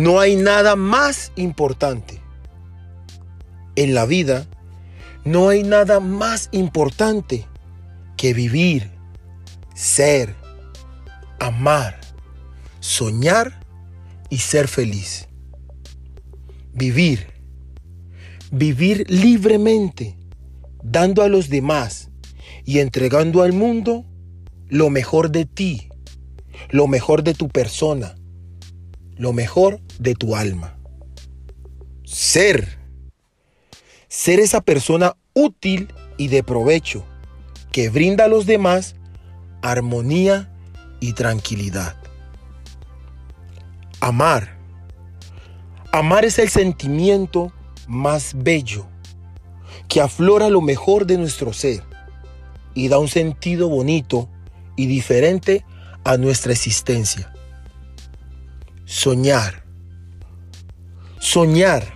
No hay nada más importante. En la vida no hay nada más importante que vivir, ser, amar, soñar y ser feliz. Vivir. Vivir libremente, dando a los demás y entregando al mundo lo mejor de ti, lo mejor de tu persona, lo mejor de tu alma. Ser. Ser esa persona útil y de provecho que brinda a los demás armonía y tranquilidad. Amar. Amar es el sentimiento más bello que aflora lo mejor de nuestro ser y da un sentido bonito y diferente a nuestra existencia. Soñar. Soñar.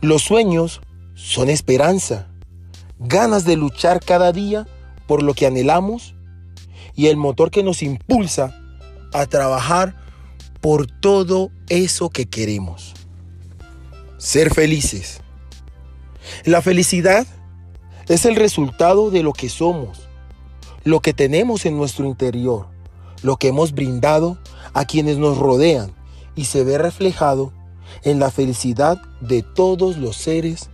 Los sueños son esperanza, ganas de luchar cada día por lo que anhelamos y el motor que nos impulsa a trabajar por todo eso que queremos. Ser felices. La felicidad es el resultado de lo que somos, lo que tenemos en nuestro interior, lo que hemos brindado a quienes nos rodean y se ve reflejado en la felicidad de todos los seres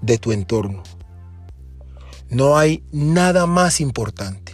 de tu entorno. No hay nada más importante